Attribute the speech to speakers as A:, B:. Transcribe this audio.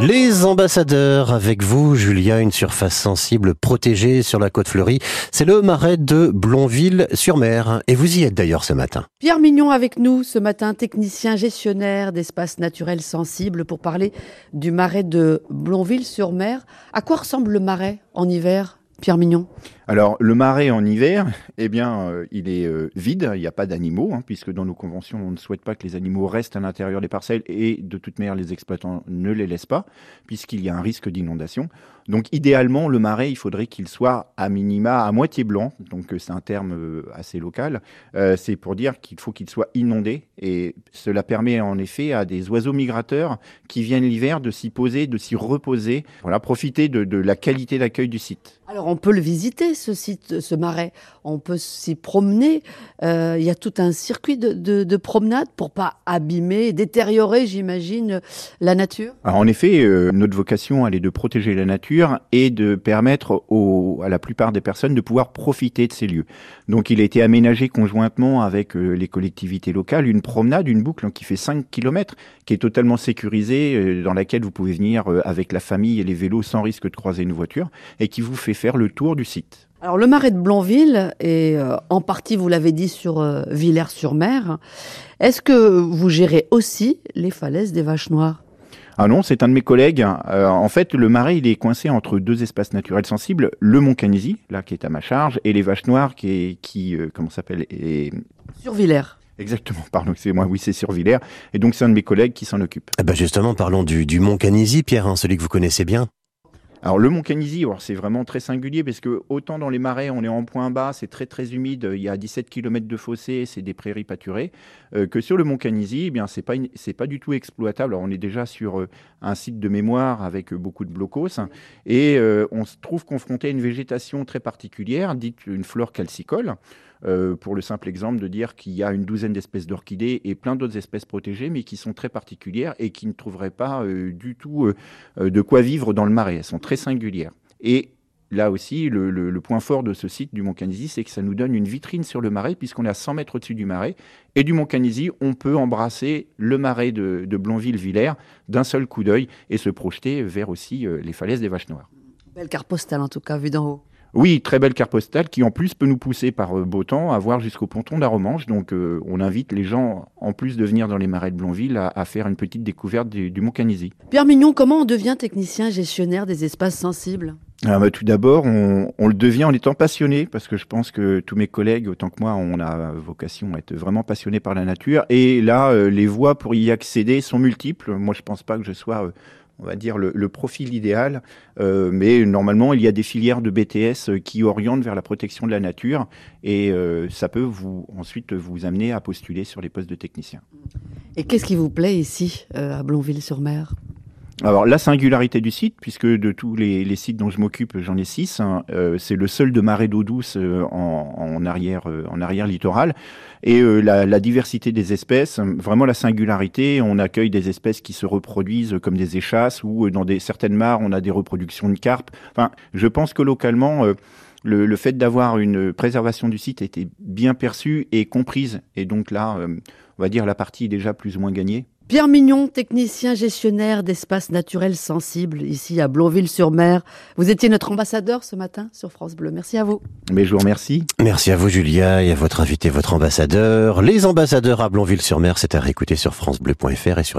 A: Les ambassadeurs avec vous, Julia, une surface sensible protégée sur la côte fleurie. C'est le marais de Blonville-sur-Mer. Et vous y êtes d'ailleurs ce matin.
B: Pierre Mignon avec nous ce matin, technicien gestionnaire d'espaces naturels sensibles pour parler du marais de Blonville-sur-Mer. À quoi ressemble le marais en hiver Pierre Mignon
C: Alors, le marais en hiver, eh bien, euh, il est euh, vide, il n'y a pas d'animaux, hein, puisque dans nos conventions, on ne souhaite pas que les animaux restent à l'intérieur des parcelles et de toute manière, les exploitants ne les laissent pas, puisqu'il y a un risque d'inondation. Donc, idéalement, le marais, il faudrait qu'il soit à minima à moitié blanc, donc euh, c'est un terme assez local. c'est pour dire qu'il faut qu'il soit inondé, et cela permet en effet à des oiseaux migrateurs qui viennent l'hiver de s'y poser, de s'y reposer, voilà, profiter de, de la qualité d'accueil du site.
B: Alors, on peut le visiter, ce site, ce marais. On peut s'y promener. Euh, il y a tout un circuit de, de, de promenade pour pas abîmer, détériorer, j'imagine, la nature.
C: En effet, euh, notre vocation, elle est de protéger la nature et de permettre à la plupart des personnes de pouvoir profiter de ces lieux. Donc, il a été aménagé conjointement avec euh, les collectivités locales une promenade, une boucle qui fait 5 km, qui est totalement sécurisée, dans laquelle vous pouvez venir avec la famille et les vélos sans risque de croiser une voiture et qui vous fait faire le tour du site.
B: Alors le marais de Blonville est euh, en partie, vous l'avez dit, sur euh, Villers-sur-Mer. Est-ce que vous gérez aussi les falaises des Vaches Noires?
C: Ah non, c'est un de mes collègues. Euh, en fait, le marais, il est coincé entre deux espaces naturels sensibles, le Mont Canisy, là, qui est à ma charge, et les Vaches Noires, qui, est, qui comment s'appelle est...
B: Sur Villers.
C: Exactement, pardon, c'est moi, oui, c'est sur Villers. Et donc, c'est un de mes collègues qui s'en occupe.
A: Eh ben justement, parlons du, du Mont Canisy, Pierre, hein, celui que vous connaissez bien.
C: Alors le mont Canisy, c'est vraiment très singulier parce que autant dans les marais, on est en point bas, c'est très très humide, il y a 17 km de fossés, c'est des prairies pâturées, euh, que sur le mont Canisy, eh bien c'est pas c'est pas du tout exploitable. Alors, on est déjà sur euh, un site de mémoire avec euh, beaucoup de blocos et on se trouve confronté à une végétation très particulière, dite une flore calcicole. Euh, pour le simple exemple de dire qu'il y a une douzaine d'espèces d'orchidées et plein d'autres espèces protégées, mais qui sont très particulières et qui ne trouveraient pas euh, du tout euh, de quoi vivre dans le marais. Elles sont très singulières. Et là aussi, le, point fort de ce site du Mont Canisy, c'est que ça nous donne une vitrine sur le marais, puisqu'on est à 100 mètres au-dessus du marais. Et du Mont Canisy, on peut embrasser le marais de, de Blonville-Villers d'un seul coup d'œil et se projeter vers aussi les falaises des Vaches Noires.
B: Belle carte postale en tout cas, vue d'en haut.
C: Oui, très belle carte postale qui en plus peut nous pousser par euh, beau temps à voir jusqu'au ponton d'Aromanche. Donc euh, on invite les gens, en plus de venir dans les marais de Blonville, à, faire une petite découverte du, Mont Canisy.
B: Pierre Mignon, comment on devient technicien gestionnaire des espaces sensibles?
C: Ah, bah, tout d'abord, on, le devient en étant passionné, parce que je pense que tous mes collègues, autant que moi, on a vocation à être vraiment passionnés par la nature. Et là, euh, les voies pour y accéder sont multiples. Moi, je pense pas que je sois on va dire, le, profil idéal. Euh, mais normalement, il y a des filières de BTS euh, qui orientent vers la protection de la nature et euh, ça peut vous ensuite vous amener à postuler sur les postes de technicien.
B: Et qu'est-ce qui vous plaît ici, à Blonville-sur-Mer
C: alors la singularité du site, puisque de tous les, sites dont je m'occupe, j'en ai six, hein, euh, c'est le seul de marée d'eau douce euh, en, arrière, euh, en arrière littoral, et la, diversité des espèces, vraiment la singularité. On accueille des espèces qui se reproduisent comme des échasses, ou dans des certaines mares, on a des reproductions de carpes. Enfin, je pense que localement. Le, le, fait d'avoir une préservation du site était bien perçu et comprise. Et donc là, on va dire la partie est déjà plus ou moins gagnée.
B: Pierre Mignon, technicien gestionnaire d'espaces naturels sensibles ici à Blonville-sur-Mer. Vous étiez notre ambassadeur ce matin sur France Bleu. Merci à vous.
C: Mais je vous remercie.
A: Merci à vous Julia et à votre invité, votre ambassadeur. Les ambassadeurs à Blonville-sur-Mer, c'est à réécouter sur francebleu.fr et sur la